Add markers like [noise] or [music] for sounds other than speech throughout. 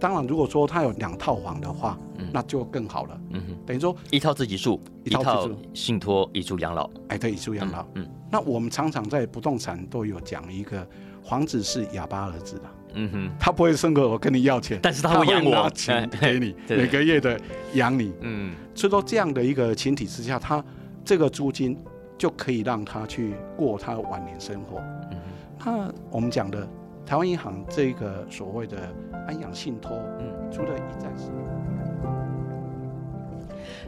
当然，如果说他有两套房的话，嗯那就更好了。嗯哼，等于说，一套自己住，一套信托，一住养老。哎，对，以住养老。嗯那我们常常在不动产都有讲一个，房子是哑巴儿子的，嗯哼，他不会生个我跟你要钱，但是他会养我拿钱 [laughs] 给你，对每个月的养你。嗯所以说这样的一个前提之下，他这个租金就可以让他去过他的晚年生活。嗯那我们讲的台湾银行这个所谓的安养信托，嗯。除了一站式。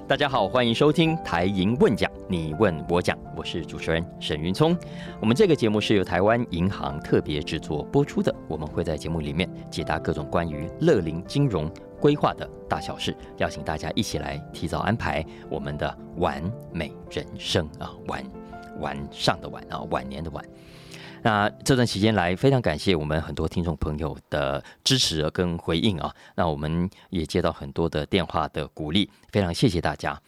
大家好，欢迎收听台银问讲，你问我讲，我是主持人沈云聪。我们这个节目是由台湾银行特别制作播出的，我们会在节目里面解答各种关于乐龄金融规划的大小事，邀请大家一起来提早安排我们的完美人生啊，晚晚上的晚啊，晚年的晚。那这段期间来，非常感谢我们很多听众朋友的支持跟回应啊。那我们也接到很多的电话的鼓励，非常谢谢大家。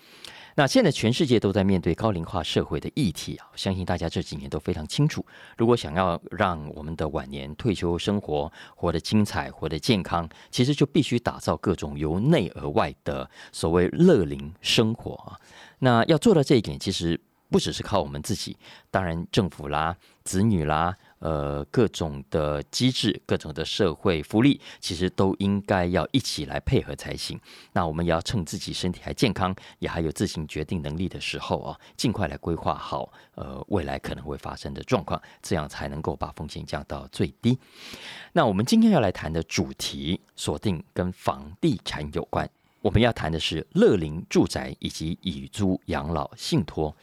那现在全世界都在面对高龄化社会的议题啊，相信大家这几年都非常清楚。如果想要让我们的晚年退休生活活得精彩、活得健康，其实就必须打造各种由内而外的所谓乐龄生活啊。那要做到这一点，其实不只是靠我们自己，当然政府啦、子女啦，呃，各种的机制、各种的社会福利，其实都应该要一起来配合才行。那我们也要趁自己身体还健康，也还有自行决定能力的时候啊，尽快来规划好呃未来可能会发生的状况，这样才能够把风险降到最低。那我们今天要来谈的主题锁定跟房地产有关。我们要谈的是乐龄住宅以及以租养老信托，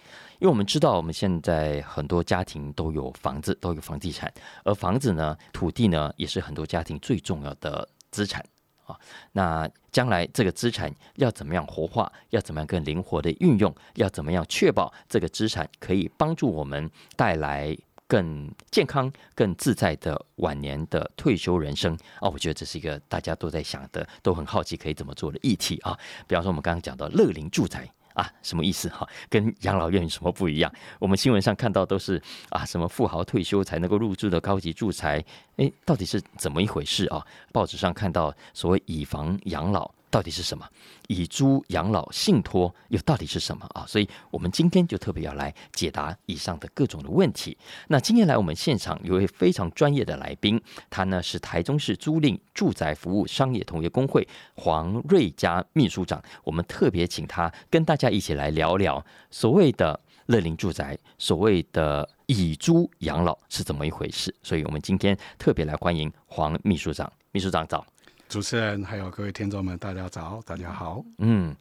因为我们知道我们现在很多家庭都有房子，都有房地产，而房子呢、土地呢，也是很多家庭最重要的资产啊。那将来这个资产要怎么样活化，要怎么样更灵活的运用，要怎么样确保这个资产可以帮助我们带来更健康、更自在的晚年的退休人生啊，我觉得这是一个大家都在想的、都很好奇可以怎么做的议题啊。比方说，我们刚刚讲到乐龄住宅。啊，什么意思哈？跟养老院有什么不一样？我们新闻上看到都是啊，什么富豪退休才能够入住的高级住宅，诶，到底是怎么一回事啊？报纸上看到所谓以房养老。到底是什么？以租养老信托又到底是什么啊？所以我们今天就特别要来解答以上的各种的问题。那今天来我们现场有位非常专业的来宾，他呢是台中市租赁住宅服务商业同业工会黄瑞佳秘书长。我们特别请他跟大家一起来聊聊所谓的乐龄住宅，所谓的以租养老是怎么一回事。所以我们今天特别来欢迎黄秘书长。秘书长早。主持人还有各位听众们，大家早，大家好。嗯，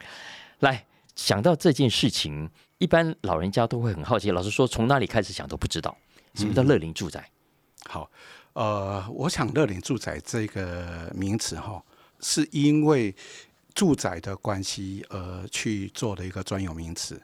来想到这件事情，一般老人家都会很好奇。老实说，从哪里开始想都不知道什么叫乐龄住宅。好，呃，我想乐龄住宅这个名词哈，是因为住宅的关系而去做的一个专有名词。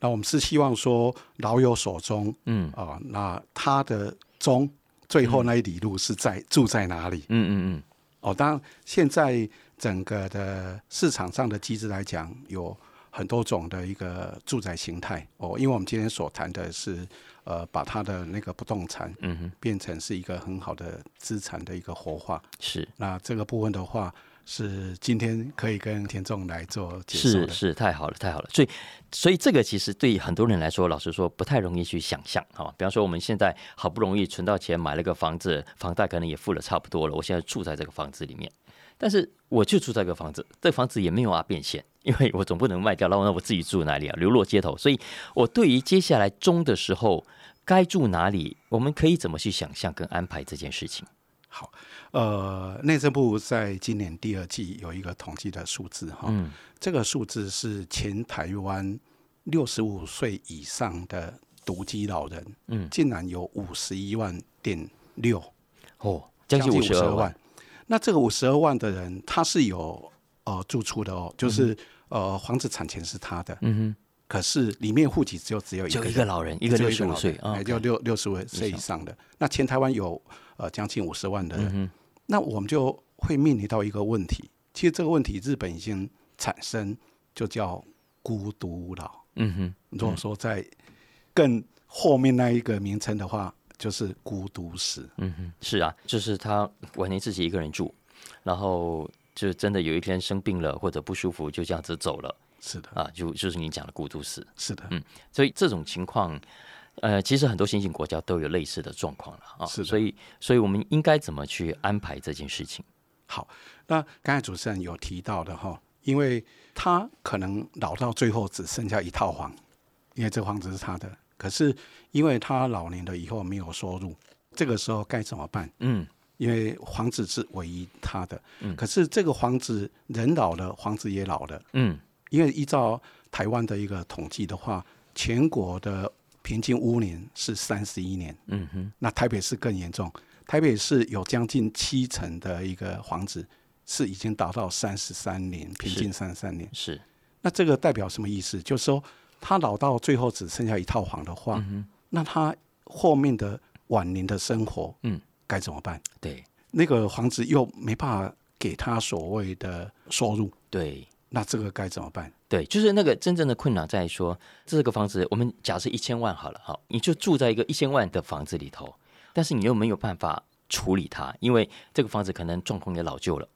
那我们是希望说老有所终，嗯啊、那他的终最后那一里路是在、住在哪里？嗯嗯哦，当然，现在整个的市场上的机制来讲，有很多种的一个住宅形态哦。因为我们今天所谈的是，呃，把它的那个不动产嗯哼，变成是一个很好的资产的一个活化。是那这个部分的话，是今天可以跟田众来做解说的。是是，太好了太好了。所以所以这个其实对很多人来说，老实说不太容易去想象哈。比方说，我们现在好不容易存到钱买了个房子，房贷可能也付了差不多了，我现在住在这个房子里面。但是我就住在这个房子，这房子也没有啊变现，因为我总不能卖掉，然后那我自己住哪里啊？流落街头。所以我对于接下来中的时候该住哪里，我们可以怎么去想象跟安排这件事情？好，呃，内政部在今年第二季有一个统计的数字哈，嗯。这个数字是前台湾六十五岁以上的独居老人，嗯，竟然有五十一万点六，哦，将近五十二万，。那这个五十二万的人，他是有呃住处的哦，就是、呃房子产权是他的，嗯可是里面户籍只有只有一个就一个老人，一个六十五岁啊，就六六十五岁以上的。那全台湾有呃将近五十万的人，嗯，那我们就会面临到一个问题。其实这个问题日本已经产生，就叫孤独老。嗯哼，如果说在更后面那一个名称的话，就是孤独死。嗯哼，是啊，就是他晚年自己一个人住，然后就真的有一天生病了或者不舒服，就这样子走了是的，啊，就就是你讲的孤独死。是的，嗯所以这种情况，呃，其实很多新兴国家都有类似的状况了啊。是的所以，所以我们应该怎么去安排这件事情？好，那刚才主持人有提到的哈，因为他可能老到最后只剩下一套房，因为这个房子是他的，可是因为他老年了以后没有收入，这个时候该怎么办？嗯，因为房子是唯一他的，嗯可是这个房子人老了，房子也老了，嗯，因为依照台湾的一个统计的话，全国的平均屋年是三十一年，嗯哼，那台北市更严重，台北市有将近七成的一个房子是已经达到三十三年，平均三十三年。是，那这个代表什么意思？就是说，他老到最后只剩下一套房的话，那他后面的晚年的生活，嗯，该怎么办？对。那个房子又没办法给他所谓的收入，对那这个该怎么办？对，就是那个真正的困难在于说，这个房子我们假设一千万好了，好，你就住在一个一千万的房子里头，但是你又没有办法处理它，因为这个房子可能状况也老旧了。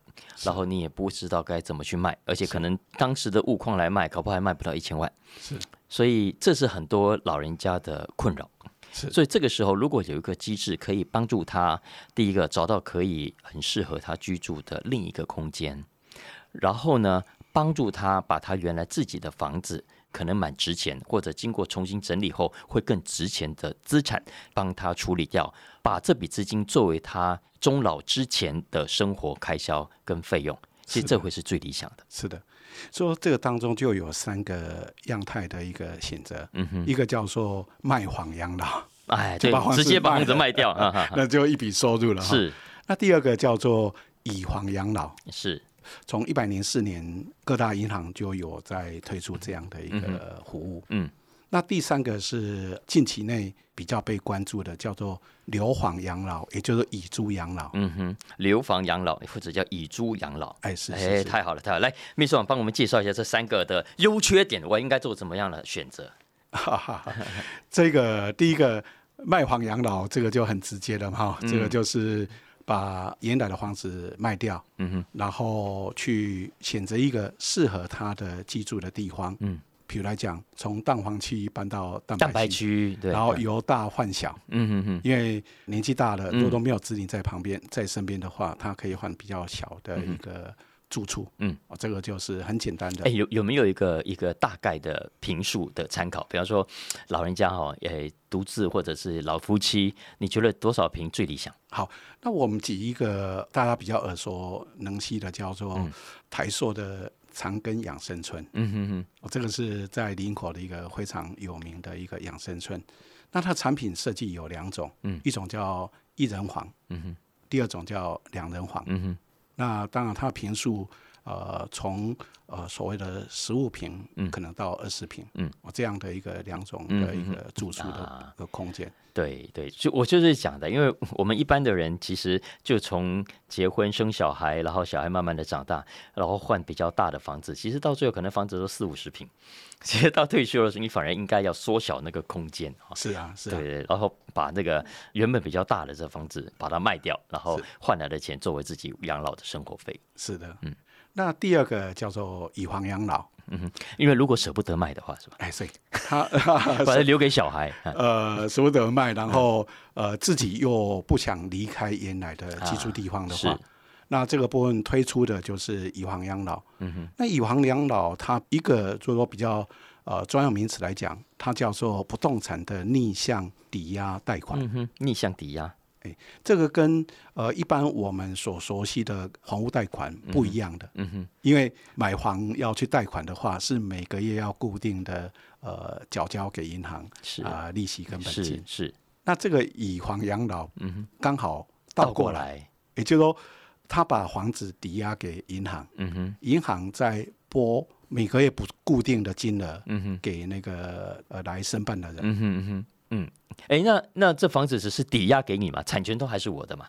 然后你也不知道该怎么去卖，而且可能当时的物况来卖，搞不好还卖不到一千万。是，所以这是很多老人家的困扰。是所以这个时候如果有一个机制可以帮助他，第一个找到可以很适合他居住的另一个空间，然后呢，帮助他把他原来自己的房子可能蛮值钱，或者经过重新整理后会更值钱的资产，帮他处理掉，把这笔资金作为他终老之前的生活开销跟费用。其实这会是最理想的。是的，说这个当中就有三个样态的一个选择，嗯哼，一个叫做卖房养老，哎，对就把房，子直接把房子卖掉，[laughs] 那就一笔收入了。是。那第二个叫做以房养老，是，从一百零四年，各大银行就有在推出这样的一个服务。嗯那第三个是近期内比较被关注的，叫做留房养老，也就是以租养老。嗯哼，留房养老或者叫以租养老。哎，是哎，太好了，太好了！来，秘书长帮我们介绍一下这三个的优缺点，我应该做怎么样的选择？[laughs] 哈哈哈。这个第一个卖房养老，这个就很直接了哈，这个就是把原来的房子卖掉，嗯哼，然后去选择一个适合他的居住的地方。嗯，比如来讲，从蛋黄区搬到蛋蛋白白区，对，然后由大换小。嗯哼哼，因为年纪大了，嗯如果都没有子女在旁边、在身边的话，他可以换比较小的一个住处。嗯，哦，这个就是很简单的。哎，有有没有一个一个大概的评数的参考？比方说，老人家哈，诶，独自或者是老夫妻，你觉得多少平最理想？好那我们举一个大家比较耳熟能详的，叫做台塑的长庚养生村。嗯哼哼，哦，这个是在林口的一个非常有名的一个养生村。那它产品设计有两种，嗯一种叫一人房，嗯哼，第二种叫两人房。嗯哼，那当然，他的平数呃，从呃所谓的十五平，嗯。可能到二十平，嗯，哦，这样的一个两种嗯的一个住宿的个空间，对对，就我就是讲的，因为我们一般的人其实就从结婚生小孩，然后小孩慢慢的长大，然后换比较大的房子，其实到最后可能房子都四五十平，[laughs] 其实到退休的时候，你反而应该要缩小那个空间啊。是啊，是啊。对，对，然后把那个原本比较大的这房子把它卖掉，然后换来的钱作为自己养老的生活费。是的，嗯。那第二个叫做以房养老，嗯因为如果舍不得卖的话，是吧？哎，所以 [laughs] 他把它留给小孩。啊 [laughs] 呃舍不得卖，然后呃自己又不想离开原来的居住地方的话，是那这个部分推出的就是以房养老。嗯哼，那以房养老，它一个就是说比较呃专有名词来讲，它叫做不动产的逆向抵押贷款。嗯哼，逆向抵押。这个跟呃一般我们所熟悉的房屋贷款不一样的，嗯哼，因为买房要去贷款的话，是每个月要固定的呃缴交给银行是啊、利息跟本金。是，那这个以房养老嗯哼，刚好倒倒过来，来。也就是说，他把房子抵押给银行，嗯哼，银行再拨每个月不固定的金额嗯哼，给那个呃来申办的人。嗯哼嗯哼，嗯。哎，那那这房子只是抵押给你嘛，产权都还是我的嘛？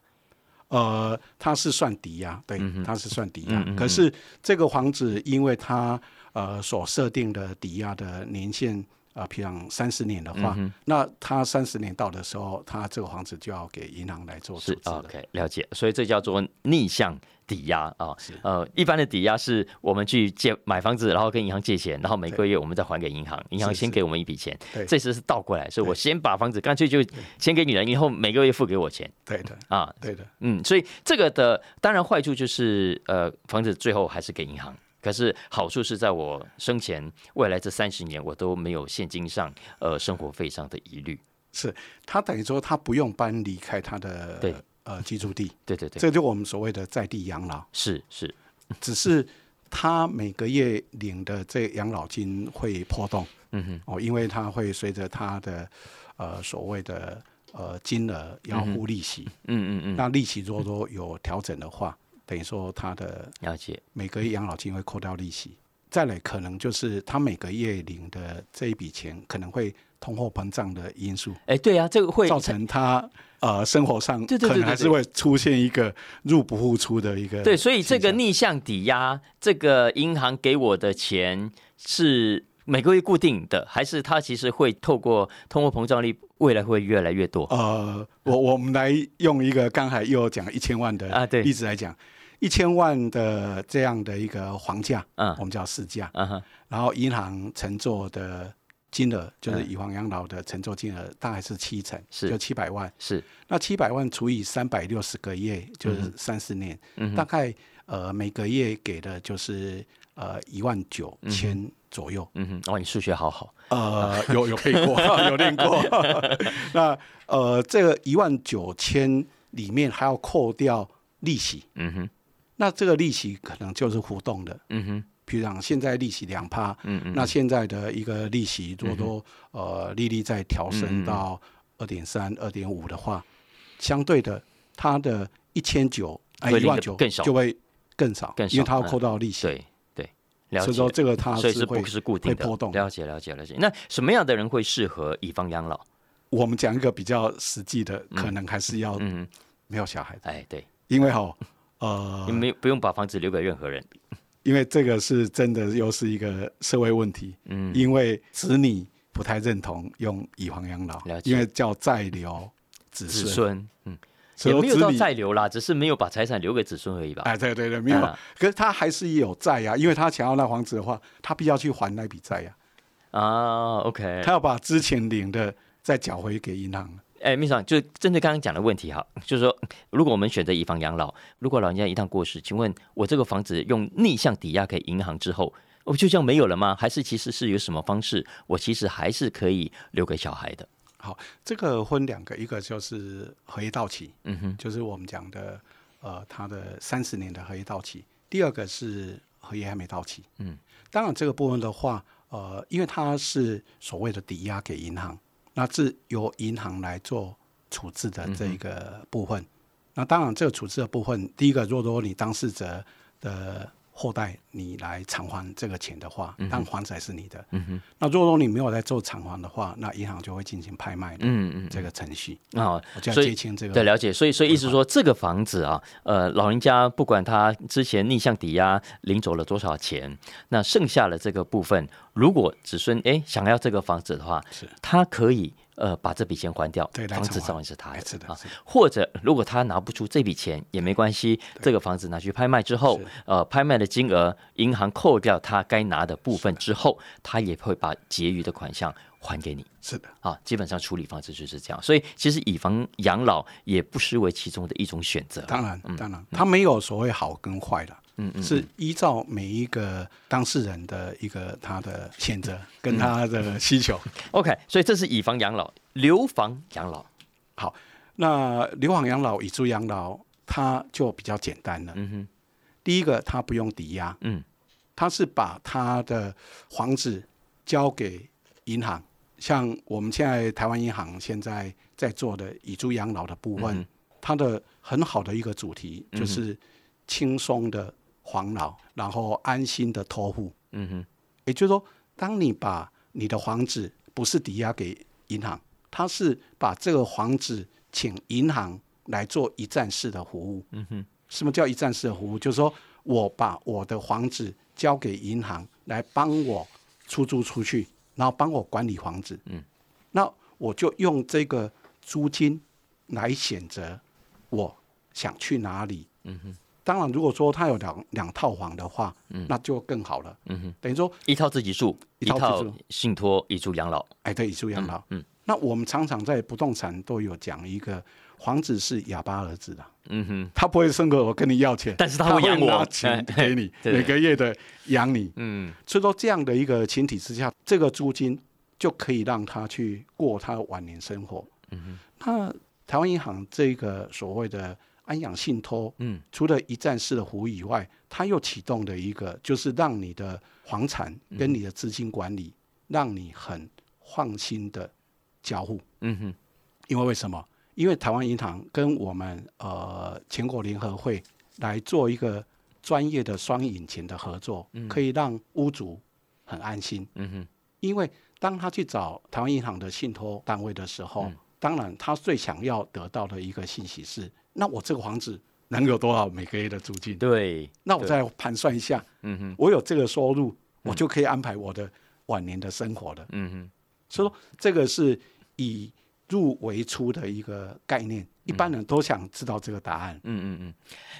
呃，它是算抵押，对嗯，它是算抵押。可是这个房子，因为它呃所设定的抵押的年限啊，譬如三十年的话，那他三十年到的时候，他这个房子就要给银行来做是处置了。OK，了解。所以这叫做逆向抵押啊是。呃，一般的抵押是我们去借买房子，然后跟银行借钱，然后每个月我们再还给银行，银行先给我们一笔钱。对这次是倒过来，所以我先把房子干脆就先给你了，以后每个月付给我钱对的，啊。对的，嗯，所以这个的当然坏处就是呃，房子最后还是给银行。可是好处是在我生前未来这三十年，我都没有现金上呃生活费上的疑虑。是他等于说他不用搬离开他的对呃居住地，对对对，这就我们所谓的在地养老。是是，只是他每个月领的这养老金会波动。嗯哼，哦，因为他会随着他的呃所谓的呃金额要付利息，嗯嗯嗯，那利息如果说有调整的话，等于说他的了解。每个月养老金会扣掉利息。再来，可能就是他每个月领的这一笔钱，可能会通货膨胀的因素，哎，对啊，这个会造成他呃生活上可能还是会出现一个入不敷出的一个对，所以这个逆向抵押，这个银行给我的钱是每个月固定的，还是它其实会透过通货膨胀率，未来会越来越多？呃，我我们来用一个刚才又讲一千万的啊对例子来讲，一千万的这样的一个房价，嗯。我们叫市价，嗯哼，然后银行承做的金额，就是嗯。以房养老的承做金额，大概是七成，是。就七百万。是，那七百万除以三百六十个月，就是三十年，嗯，大概呃每个月给的就是呃一万九千左右。嗯哼，哦，你数学好好，呃，有有背过，[laughs] 有练过。[laughs] 那呃，这个一万九千里面还要扣掉利息，嗯哼，那这个利息可能就是浮动的。嗯哼，比如讲，现在利息两趴，嗯嗯，那现在的一个利息，如果说呃利率再调升到二点三、二点五的话，相对的，它的一千九哎一万九更少就会更少，更少嗯因为它要扣到利息。对对，了解所以。说这个它是会是不是固定的？波动了解了解了解。那什么样的人会适合以方养老？我们讲一个比较实际的，嗯可能还是要嗯，没有小孩的，哎，对，因为哈呃你，没不用把房子留给任何人。因为这个是真的又是一个社会问题，嗯，因为子女不太认同用以房养老因为叫再留子子孙，嗯，所也没有到再留啦，只是没有把财产留给子孙而已吧。哎，对对对，没有。啊可是他还是有债呀、因为他想要那房子的话，他必须要去还那笔债呀、啊，OK，他要把之前领的再缴回给银行。哎，秘书长，就针对刚刚讲的问题哈，就是说，如果我们选择以房养老，如果老人家一旦过世，请问我这个房子用逆向抵押给银行之后，我就这样没有了吗？还是其实是有什么方式，我其实还是可以留给小孩的？好，这个分两个，一个就是合约到期，嗯哼，就是我们讲的呃，它的三十年的合约到期；第二个是合约还没到期。嗯，当然这个部分的话，呃，因为它是所谓的抵押给银行，那是由银行来做处置的这一个部分。那当然，这个处置的部分，第一个，如果说你当事者的后代你来偿还这个钱的话，但房子还是你的。嗯哼，那如果说你没有在做偿还的话，那银行就会进行拍卖的嗯嗯，这个程序，啊，所以接清这个。对，了解。所以，所以意思说，这个房子啊，呃，老人家不管他之前逆向抵押领走了多少钱，那剩下的这个部分，如果子孙哎想要这个房子的话，是他可以呃把这笔钱还掉，房子照样是他的，啊。或者如果他拿不出这笔钱也没关系，这个房子拿去拍卖之后，呃，拍卖的金额银行扣掉他该拿的部分之后，他也会把结余的款项还给你。是的，啊，基本上处理方式就是这样，所以其实以房养老也不失为其中的一种选择。当然，当然，他没有所谓好跟坏的，嗯嗯，是依照每一个当事人的一个他的选择跟他的需求。[laughs] OK，所以这是以房养老，留房养老。好，那留房养老、以租养老，它就比较简单了。嗯哼，第一个，它不用抵押，嗯它是把他的房子交给银行，像我们现在台湾银行现在在做的以租养老的部分，嗯它的很好的一个主题就是轻松的黄老，然后安心的托付。嗯哼，也就是说，当你把你的房子不是抵押给银行，它是把这个房子请银行来做一站式的服务。嗯哼，什么叫一站式的服务？就是说我把我的房子交给银行来帮我出租出去，然后帮我管理房子，嗯，那我就用这个租金来选择我想去哪里，嗯哼。当然，如果说他有两两套房的话，嗯，那就更好了，嗯哼。等于说一套自己住，一套信托以住养老，哎，对，以住养老，嗯。那我们常常在不动产都有讲一个房子是哑巴儿子的，嗯哼，他不会生个我跟你要钱，但是他会养我，钱给你，每个月的养你，嗯。所以说这样的一个前提之下，这个租金就可以让他去过他的晚年生活，嗯哼。那台湾银行这个所谓的。安养信托，嗯，除了一站式的服务以外，它又启动的一个，就是让你的房产跟你的资金管理，让你很放心的交互，嗯哼。因为为什么？因为台湾银行跟我们呃全国联合会来做一个专业的双引擎的合作，可以让屋主很安心，嗯哼。因为当他去找台湾银行的信托单位的时候，当然他最想要得到的一个信息是。那我这个房子能有多少每个月的租金？对，那我再盘算一下，嗯哼，我有这个收入，我就可以安排我的晚年的生活了，嗯哼。所以说，这个是以入为出的一个概念，一般人都想知道这个答案，嗯嗯嗯。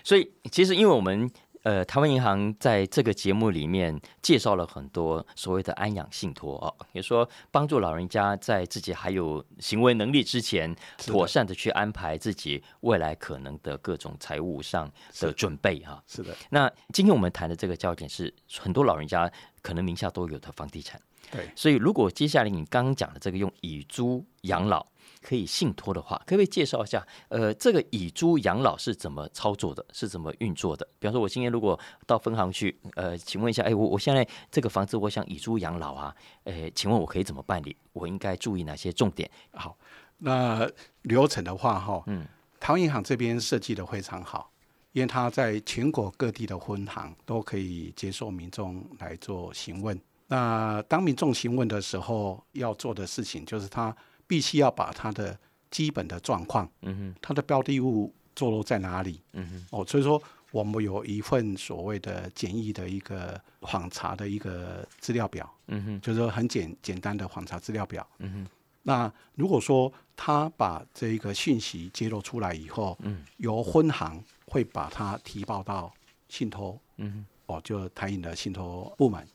所以，其实因为我们。呃，台湾银行在这个节目里面介绍了很多所谓的安养信托啊，也说帮助老人家在自己还有行为能力之前，妥善的去安排自己未来可能的各种财务上的准备哈。是的。那今天我们谈的这个焦点是，很多老人家可能名下都有的房地产。对。所以，如果接下来你刚刚讲的这个用以租养老。可以信托的话，可不可以介绍一下？呃，这个以租养老是怎么操作的？是怎么运作的？比方说，我今天如果到分行去，呃，请问一下，哎，我我现在这个房子我想以租养老啊，呃，请问我可以怎么办理？我应该注意哪些重点？好，那流程的话，哈，嗯，台湾银行这边设计的非常好，因为他在全国各地的分行都可以接受民众来做询问。那当民众询问的时候，要做的事情就是他。必须要把他的基本的状况，嗯哼，他的标的物坐落在哪里，嗯哼，哦，所以说我们有一份所谓的简易的一个访查的一个资料表，嗯哼，就是说很简简单的访查资料表，嗯哼，那如果说他把这一个讯息揭露出来以后，嗯，由分行会把它提报到信托，嗯，哦，就台银的信托部门，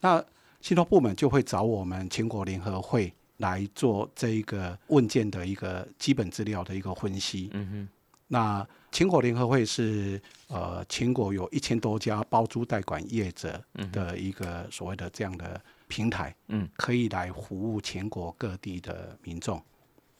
那信托部门就会找我们全国联合会。来做这一个问件的一个基本资料的一个分析。嗯哼。那全国联合会是呃全国有一千多家包租代管业者的一个所谓的这样的平台。嗯。可以来服务全国各地的民众。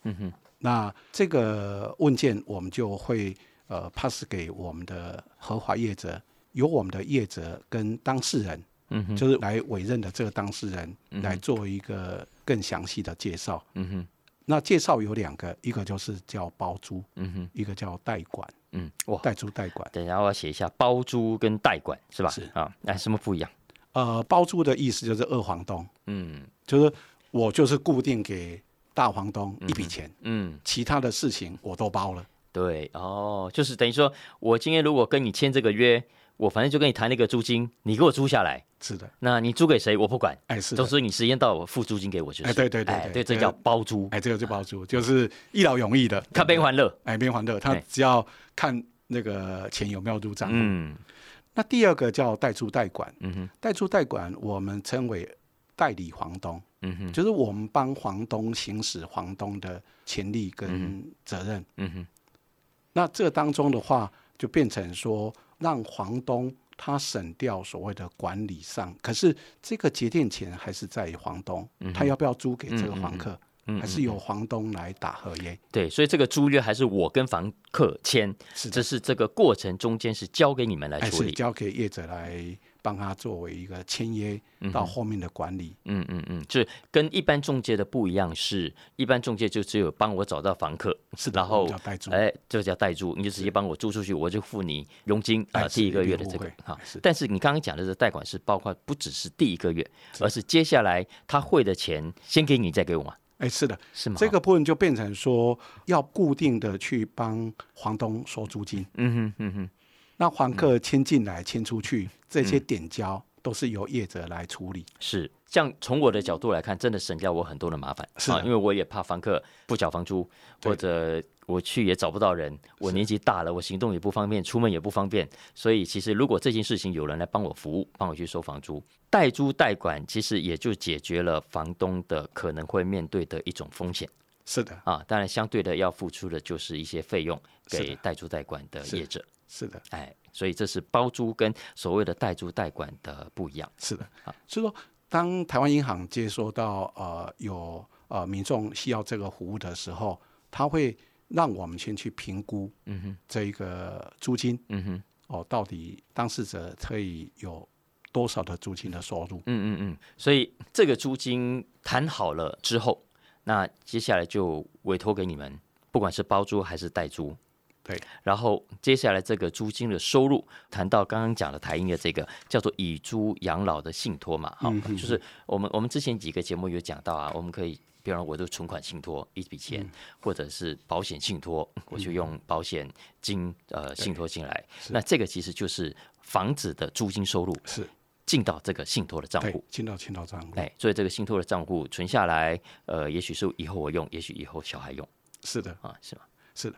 嗯哼。那这个问件我们就会呃 pass 给我们的合法业者，由我们的业者跟当事人。嗯哼。就是来委任的这个当事人嗯来做一个。更详细的介绍，嗯哼，那介绍有两个，一个就是叫包租，嗯哼，一个叫代管，嗯，哇，代租代管，等一下我要写一下包租跟代管是吧？是啊，那什么不一样？呃，包租的意思就是二房东，嗯，就是我就是固定给大房东一笔钱，嗯，其他的事情我都包了。对，哦，就是等于说我今天如果跟你签这个约。我反正就跟你谈那个租金，你给我租下来。是的，那你租给谁我不管。哎，是，都是你时间到我付租金给我就是。哎，对对对对，这叫包租。哎，这个就包租，就是一劳永逸的，看边还乐。哎，边还乐，他只要看那个钱有没有入账。嗯。那第二个叫代租代管。嗯哼。代租代管，我们称为代理房东。嗯哼。就是我们帮房东行使房东的权利跟责任。嗯哼。那这当中的话，就变成说。让房东他省掉所谓的管理上，可是这个节电钱还是在房东，他要不要租给这个房客，还是由房东来打合约？对，所以这个租约还是我跟房客签，这是这个过程中间是交给你们来处理，交给业者来。帮他作为一个签约到后面的管理，嗯嗯嗯，就是跟一般中介的不一样，是一般中介就只有帮我找到房客，是然后哎，这叫代租，你就直接帮我租出去，我就付你佣金啊，第一个月的这个哈。但是你刚刚讲的这贷款是包括不只是第一个月，而是接下来他汇的钱先给你再给我嘛？哎，是的，是吗？这个部分就变成说要固定的去帮房东收租金，嗯哼嗯哼。那房客迁进来、迁出去，这些点交都是由业者来处理。是，这样从我的角度来看，真的省掉我很多的麻烦是啊，因为我也怕房客不缴房租，或者我去也找不到人，我年纪大了，我行动也不方便，出门也不方便，所以其实如果这件事情有人来帮我服务，帮我去收房租，代租代管，其实也就解决了房东的可能会面对的一种风险是的，啊，当然相对的要付出的就是一些费用给代租代管的是。业者，是的，哎，所以这是包租跟所谓的代租代管的不一样。是的啊。所以说，当台湾银行接收到呃有呃民众需要这个服务的时候，他会让我们先去评估，嗯哼，这一个租金嗯哼。哦，到底当事者可以有多少的租金的收入？嗯嗯嗯，所以这个租金谈好了之后，那接下来就委托给你们，不管是包租还是代租。对，然后接下来这个租金的收入，谈到刚刚讲的台英的这个叫做以租养老的信托嘛，哈、就是我们我们之前几个节目有讲到啊，我们可以。比方说我的存款信托一笔钱，嗯或者是保险信托，我就用保险金呃信托进来。那这个其实就是房子的租金收入是进到这个信托的账户。，进到进到账户，哎，所以这个信托的账户存下来，呃，也许是以后我用，也许以后小孩用是的。啊，是吗？是的，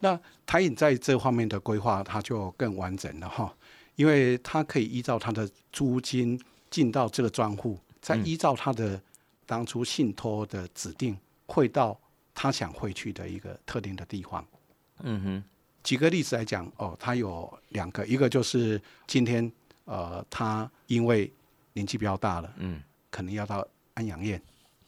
那台影在这方面的规划，它就更完整了哈，因为它可以依照它的租金进到这个专户，再依照它的当初信托的指定汇到他想汇去的一个特定的地方。嗯哼，举个例子来讲，哦，它有两个，一个就是今天呃，他因为年纪比较大了，嗯，可能要到安养院，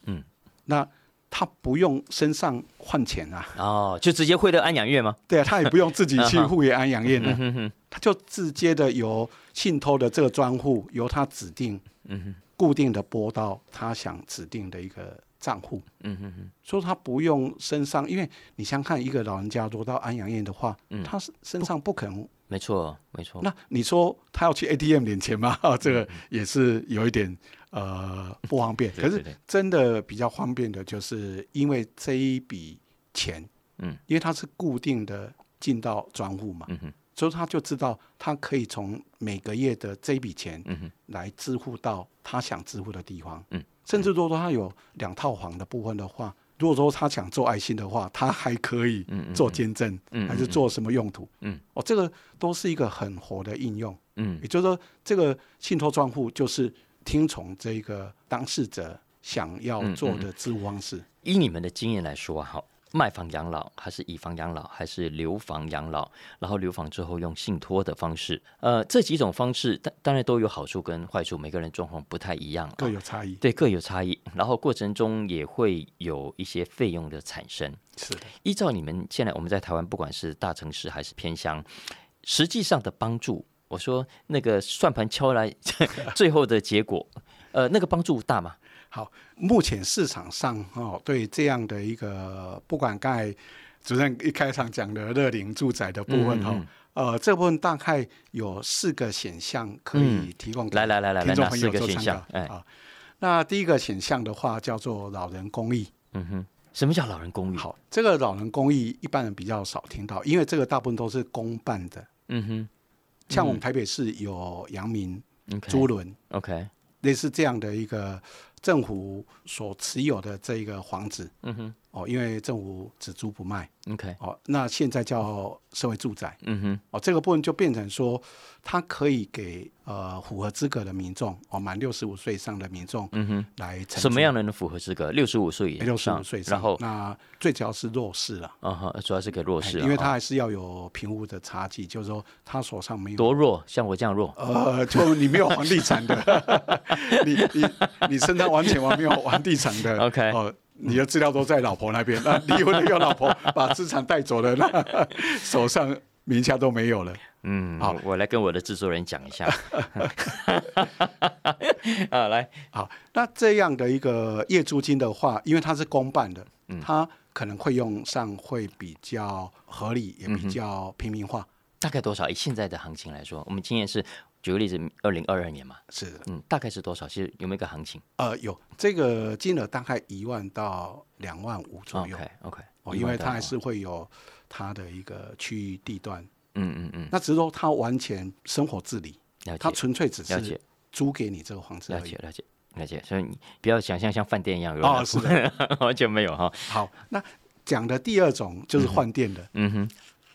嗯，那他不用身上换钱啊，哦，就直接汇到安养院吗？对啊，他也不用自己去户给安养院了他就直接的由信托的这个专户由他指定，嗯哼，固定的拨到他想指定的一个账户，嗯哼哼，所以他不用身上，因为你想看一个老人家如果到安养院的话，嗯。他是身上不可能。没错，没错。那你说他要去 ATM 领钱吗？[laughs] 这嗯个也是有一点呃不方便。[laughs] 可是真的比较方便的，就是因为这一笔钱，嗯，因为它是固定的进到专户嘛，嗯哼，所以他就知道他可以从每个月的这一笔钱嗯哼，来支付到他想支付的地方。嗯，甚至如果说他有两套房的部分的话，如果说他想做爱心的话，他还可以做捐赠，嗯还是做什么用途？嗯，哦，这个都是一个很活的应用。嗯也就是说，这个信托账户就是听从这个当事者想要做的支付方式。以你们的经验来说啊，好，卖房养老还是以房养老，还是留房养老？然后留房之后用信托的方式，呃，这几种方式，当当然都有好处跟坏处，每个人状况不太一样、啊，各有差异。对各有差异，然后过程中也会有一些费用的产生。是的，依照你们现在我们在台湾，不管是大城市还是偏乡，实际上的帮助，我说那个算盘敲来，[laughs] 最后的结果，呃，那个帮助大吗？好，目前市场上哦，对这样的一个，不管刚才主任一开场讲的乐龄住宅的部分哈、嗯嗯呃，这部分大概有四个选项可以提供给来来来来来，听众朋友做参考？哎，啊。那第一个选项的话叫做老人公寓。嗯哼，什么叫老人公寓？，好，这个老人公寓一般人比较少听到，因为这个大部分都是公办的，嗯哼像我们台北市有阳明、租轮，OK，类似这样的一个政府所持有的这一个房子。嗯哼。哦，因为政府只租不卖，OK，哦，那现在叫社会住宅嗯哼，哦，这个部分就变成说，它可以给呃符合资格的民众哦，满六十五岁以上的民众嗯哼，来承什么样的人符合资格？六十五岁以六十五上，岁以上，然后，那最主要是弱势了。啊哈，主要是给弱势因为他哦还是要有贫富的差距，就是说他手上没有多弱，像我这样弱，呃，就你没有房地产的，[laughs] 你你你身上完全完没有房地产的 OK 哦，你的资料都在老婆那边，那离婚的有老婆 [laughs] 把资产带走了，那 [laughs] 手上名下都没有了。嗯，好我我来跟我的制作人讲一下，[laughs] 啊，来，好，那这样的一个业租金的话，因为它是公办的，嗯它可能会用上会比较合理，也嗯比较平民化。大概多少？以现在的行情来说，我们今年是举个例子，二零二二年嘛，是。的，嗯，大概是多少？其实有没有一个行情？呃，有这个金额大概一万到两万五左右。？OK 哦，因为它还是会有它的一个区域地段，嗯嗯嗯，那只是说它完全生活自理，了解它纯粹只是租给你这个房子而已。了解。了解了解，所以你不要想象像饭店一样有哦人是的，[laughs] 完全没有哈。好，那讲的第二种就是换店的、嗯哼，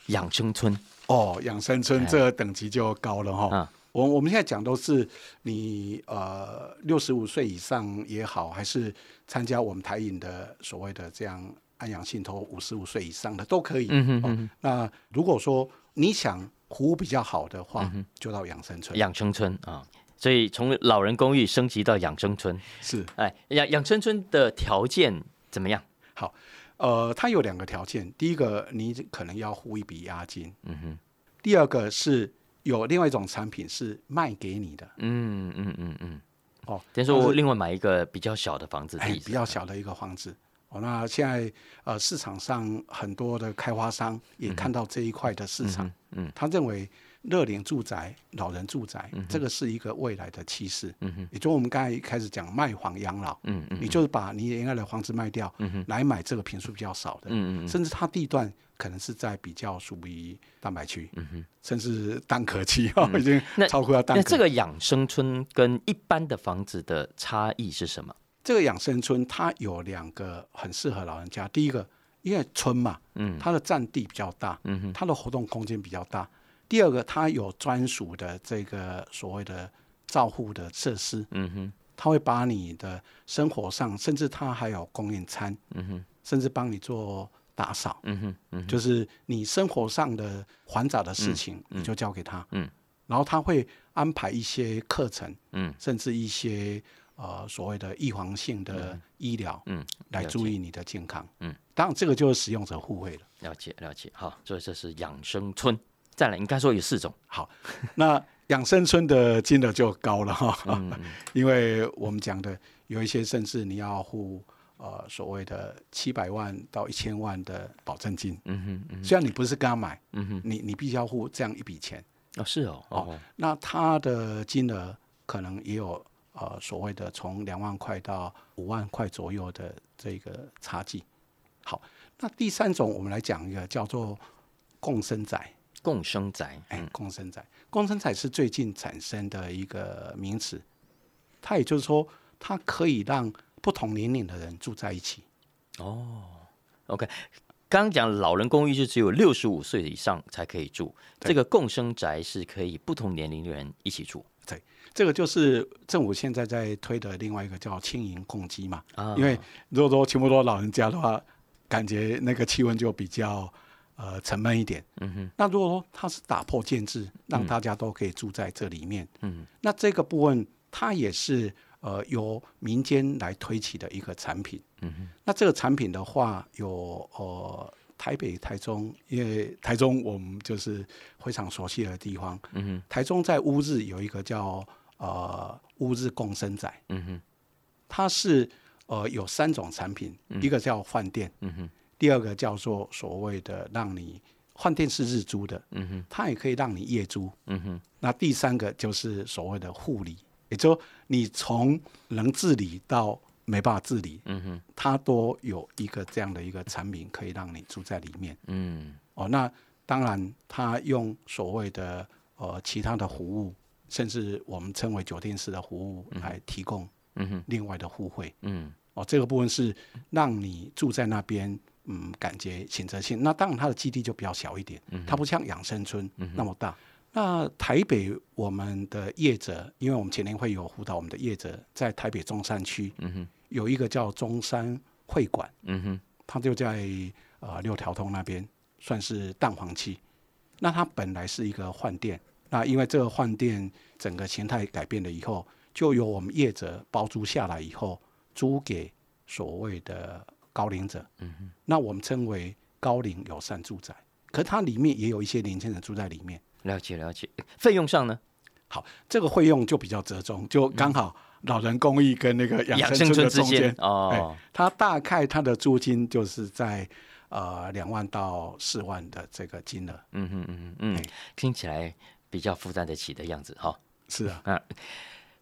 养生村。哦，养生村哎。这个等级就高了哈。啊我我们现在讲都是你呃六十五岁以上也好，还是参加我们台影的所谓的这样安养信托五十五岁以上的都可以。嗯哼哦。那如果说你想服务比较好的话，嗯就到养生村。养生村啊，所以从老人公寓升级到养生村，是。哎，养养生村的条件怎么样？好，呃，它有两个条件，第一个你可能要付一笔押金，嗯哼，第二个是有另外一种产品是卖给你的。嗯嗯嗯嗯，哦，等于说我另外买一个比较小的房子，自哎比较小的一个房子。哦，那现在呃市场上很多的开发商也看到这一块的市场，嗯他认为乐龄住宅、老人住宅、这个是一个未来的趋势。嗯哼也就我们刚才一开始讲卖房养老，嗯嗯你就是把你原来的房子卖掉，嗯哼来买这个平数比较少的，嗯嗯嗯甚至它地段可能是在比较属于蛋白区，嗯哼。甚至蛋壳区哦，[laughs] 已经那超过要蛋壳。那这个养生村跟一般的房子的差异是什么？这个养生村它有两个很适合老人家。第一个，因为村嘛，嗯它的占地比较大，嗯哼它的活动空间比较大。第二个，它有专属的这个所谓的照护的设施，嗯哼。它会把你的生活上，甚至它还有供应餐，嗯哼甚至帮你做打扫，嗯哼嗯哼就是你生活上的繁杂的事情，你就交给他，嗯。然后他会安排一些课程，嗯。甚至一些呃所谓的预防性的医疗，嗯，来注意你的健康。嗯，当然这个就是使用者互惠了。了解了解。好，所以这是养生村。再来，应该说有四种。好，那养生村的金额就高了哈，嗯。因为我们讲的有一些甚至你要付呃所谓的七百万到一千万的保证金，嗯哼嗯虽然你不是跟他买，嗯哼，你你必须要付这样一笔钱，哦是哦哦那它的金额可能也有呃所谓的从两万块到五万块左右的这个差距。好，那第三种我们来讲一个叫做共生宅。共生宅。哎嗯，共生宅，共生宅是最近产生的一个名词，它也就是说，它可以让不同年龄的人住在一起。哦 OK，刚刚讲老人公寓是只有六十五岁以上才可以住，这个共生宅是可以不同年龄的人一起住对这个就是政府现在在推的另外一个叫轻盈共机嘛。啊因为如果说全部都老人家的话，感觉那个气温就比较呃沉闷一点。嗯哼。那如果说它是打破建制，让大家都可以住在这里面，嗯。那这个部分它也是呃由民间来推起的一个产品。嗯哼。那这个产品的话，有呃台北、台中，因为台中我们就是非常熟悉的地方。嗯哼。台中在乌日有一个叫呃乌日共生仔，嗯哼。它是呃有三种产品，一个叫饭店，嗯哼第二个叫做所谓的让你换电是日租的，嗯哼它也可以让你夜租。嗯哼那第三个就是所谓的护理，也就你从能自理到没办法自理，嗯哼它都有一个这样的一个产品可以让你住在里面。嗯哦，那当然，它用所谓的呃其他的服务，甚至我们称为酒店式的服务来提供嗯哼另外的互惠。嗯哦，这个部分是让你住在那边，嗯，感觉选择性。那当然，它的基地就比较小一点，它不像养生村那么大。那台北我们的业者，因为我们前年会有辅导我们的业者，在台北中山区有一个叫中山会馆，嗯哼它就在呃六条通那边，算是蛋黄区。那它本来是一个换店，那因为这个换店整个形态改变了以后，就由我们业者包租下来以后，租给所谓的高龄者。嗯哼，那我们称为高龄友善住宅。可是它里面也有一些年轻人住在里面。了解了解。费用上呢？好，这个费用就比较折中，就刚好老人公寓跟那个养养生生村之间。哦哎，它大概它的租金就是在呃两万到四万的这个金额。嗯哼嗯哼嗯哎，听起来比较负担得起的样子哈。是啊，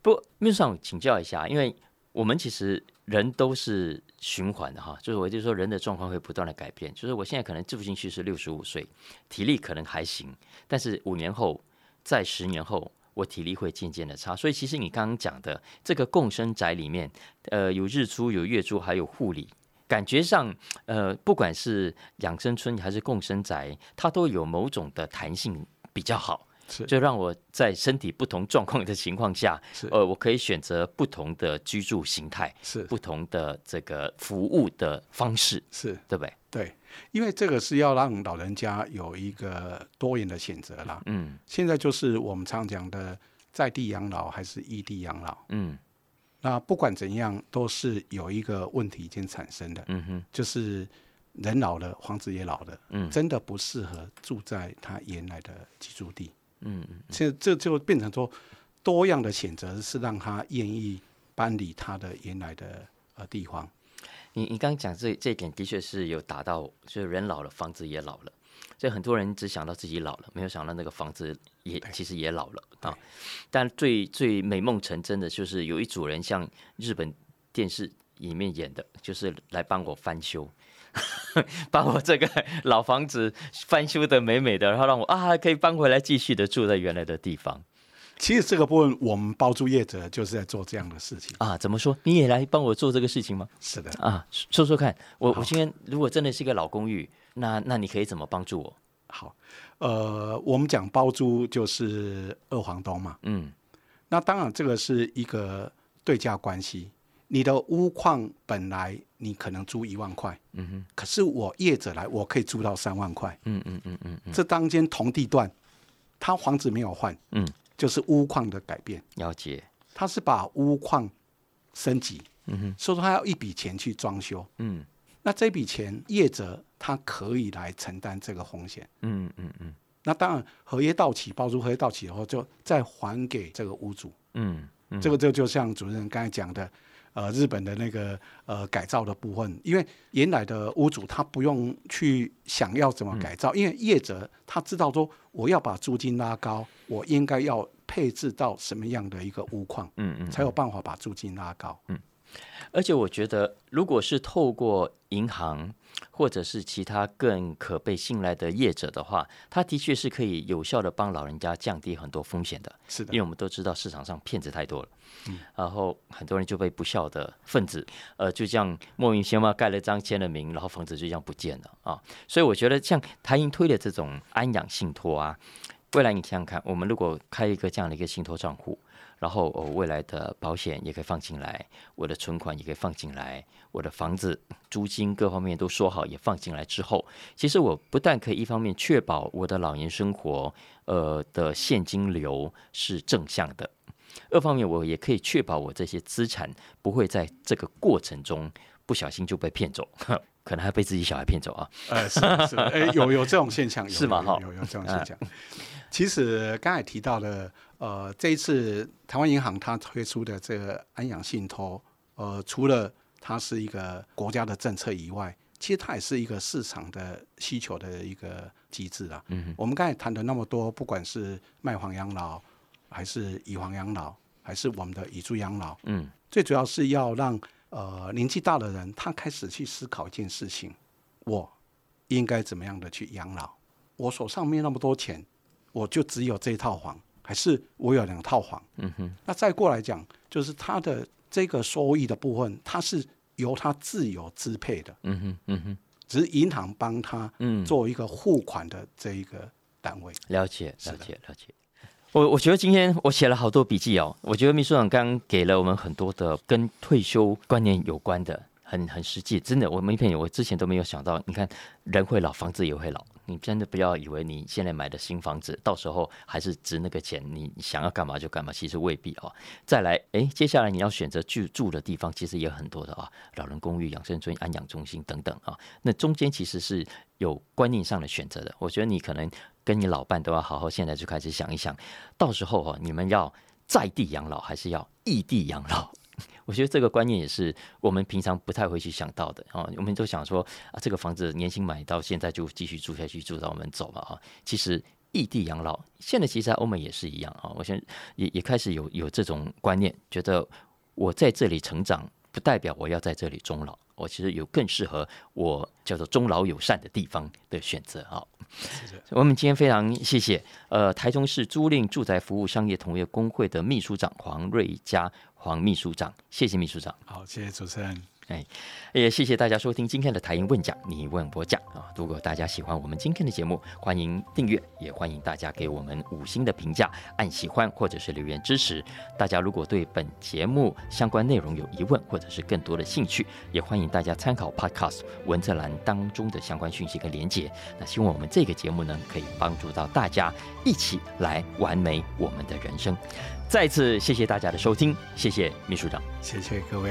不过秘书长请教一下，因为我们其实人都是循环的哈，就是我就说人的状况会不断的改变，就是我现在可能住进去是六十五岁，体力可能还行，但是五年后、在十年后，我体力会渐渐的差。所以其实你刚刚讲的这个共生宅里面，呃，有日租、有月租，还有护理，感觉上，呃，不管是养生村还是共生宅，它都有某种的弹性比较好。是。就让我在身体不同状况的情况下，是。呃，我可以选择不同的居住形态，是。不同的这个服务的方式，是，对不对？对，因为这个是要让老人家有一个多元的选择啦。嗯。现在就是我们常讲的在地养老还是异地养老，嗯。那不管怎样，都是有一个问题已经产生的，嗯哼。就是人老了，房子也老了，嗯。真的不适合住在他原来的居住地。嗯嗯这这就变成说多样的选择是让他愿意搬离他的原来的呃地方。你你刚刚讲这这一点的确是有达到，就是人老了，房子也老了。所以很多人只想到自己老了，没有想到那个房子也其实也老了啊。但最最美梦成真的就是有一组人像日本电视里面演的，就是来帮我翻修，[laughs] 把我这个老房子翻修的美美的，然后让我啊可以搬回来继续的住在原来的地方其实这个部分，我们包租业者就是在做这样的事情。啊。怎么说？你也来帮我做这个事情吗？是的，啊，说说看，我我今天如果真的是一个老公寓，那那你可以怎么帮助我？好，呃，我们讲包租就是二房东嘛，嗯那当然这个是一个对价关系。你的屋况本来你可能租一万块，嗯哼，可是我业者来，我可以租到三万块。嗯嗯嗯嗯嗯，这当间同地段，他房子没有换，嗯，就是屋况的改变，了解，他是把屋况升级，嗯哼，所以说他要一笔钱去装修。嗯那这笔钱业者他可以来承担这个风险。嗯嗯嗯那当然，合约到期，包租合约到期以后，就再还给这个屋主。嗯嗯，这个这就像主持人刚才讲的，呃，日本的那个呃改造的部分，因为原来的屋主他不用去想要怎么改造，因为业者他知道说我要把租金拉高，我应该要配置到什么样的一个屋况，嗯嗯，才有办法把租金拉高。而且我觉得，如果是透过银行或者是其他更可被信赖的业者的话，他的确是可以有效的帮老人家降低很多风险的。是的因为，我们都知道市场上骗子太多了，嗯然后很多人就被不孝的分子，呃，就这样莫名其妙盖了章签了名，然后房子就这样不见了啊。所以我觉得像台银推的这种安养信托啊，未来你想想看，我们如果开一个这样的一个信托账户，然后我，未来的保险也可以放进来，我的存款也可以放进来，我的房子租金各方面都说好也放进来之后，其实我不但可以一方面确保我的老年生活呃的现金流是正向的，二方面我也可以确保我这些资产不会在这个过程中不小心就被骗走，[laughs] 可能还被自己小孩骗走啊。呃，是的是的，哎，有有这种现象，有 [laughs] 是吗哈有有有这种现象。其实刚才提到的，呃，这一次台湾银行它推出的这个安养信托，呃，除了它是一个国家的政策以外，其实它也是一个市场的需求的一个机制啊。嗯我们刚才谈的那么多，不管是卖房养老，还是以房养老，还是我们的以住养老，嗯最主要是要让呃年纪大的人他开始去思考一件事情：我应该怎么样的去养老？我手上没那么多钱，我就只有这一套房，还是我有两套房？嗯哼那再过来讲，就是他的这个收益的部分，它是由他自由支配的，嗯哼嗯哼只是银行帮他嗯，做一个付款的这一个单位。了解了解了解。我我觉得今天我写了好多笔记哦。我觉得秘书长刚刚给了我们很多的跟退休观念有关的，很很实际。真的，我没骗你，我之前都没有想到。你看，人会老，房子也会老。你真的不要以为你现在买的新房子，到时候还是值那个钱，你想要干嘛就干嘛，其实未必哦。再来，诶，接下来你要选择居住的地方，其实也很多的啊，老人公寓、养生村、安养中心等等啊。那中间其实是有观念上的选择的。我觉得你可能跟你老伴都要好好现在就开始想一想，到时候哦，你们要在地养老还是要异地养老？[laughs] 我觉得这个观念也是我们平常不太会去想到的啊。我们都想说啊，这个房子年轻买到现在就继续住下去，住到我们走嘛啊。其实异地养老现在其实在欧美也是一样啊。我现在也也开始有有这种观念，觉得我在这里成长，不代表我要在这里终老。我其实有更适合我叫做终老友善的地方的选择啊。我们今天非常谢谢呃台中市租赁住宅服务商业同业工会的秘书长黄瑞佳黄秘书长，谢谢秘书长。好，谢谢主持人。哎，也谢谢大家收听今天的台英问讲，你问我讲啊。如果大家喜欢我们今天的节目，欢迎订阅，也欢迎大家给我们五星的评价，按喜欢或者是留言支持。大家如果对本节目相关内容有疑问，或者是更多的兴趣，也欢迎大家参考 Podcast 文字栏当中的相关讯息跟连结。那希望我们这个节目呢，可以帮助到大家一起来完美我们的人生。再次谢谢大家的收听，谢谢秘书长，谢谢各位。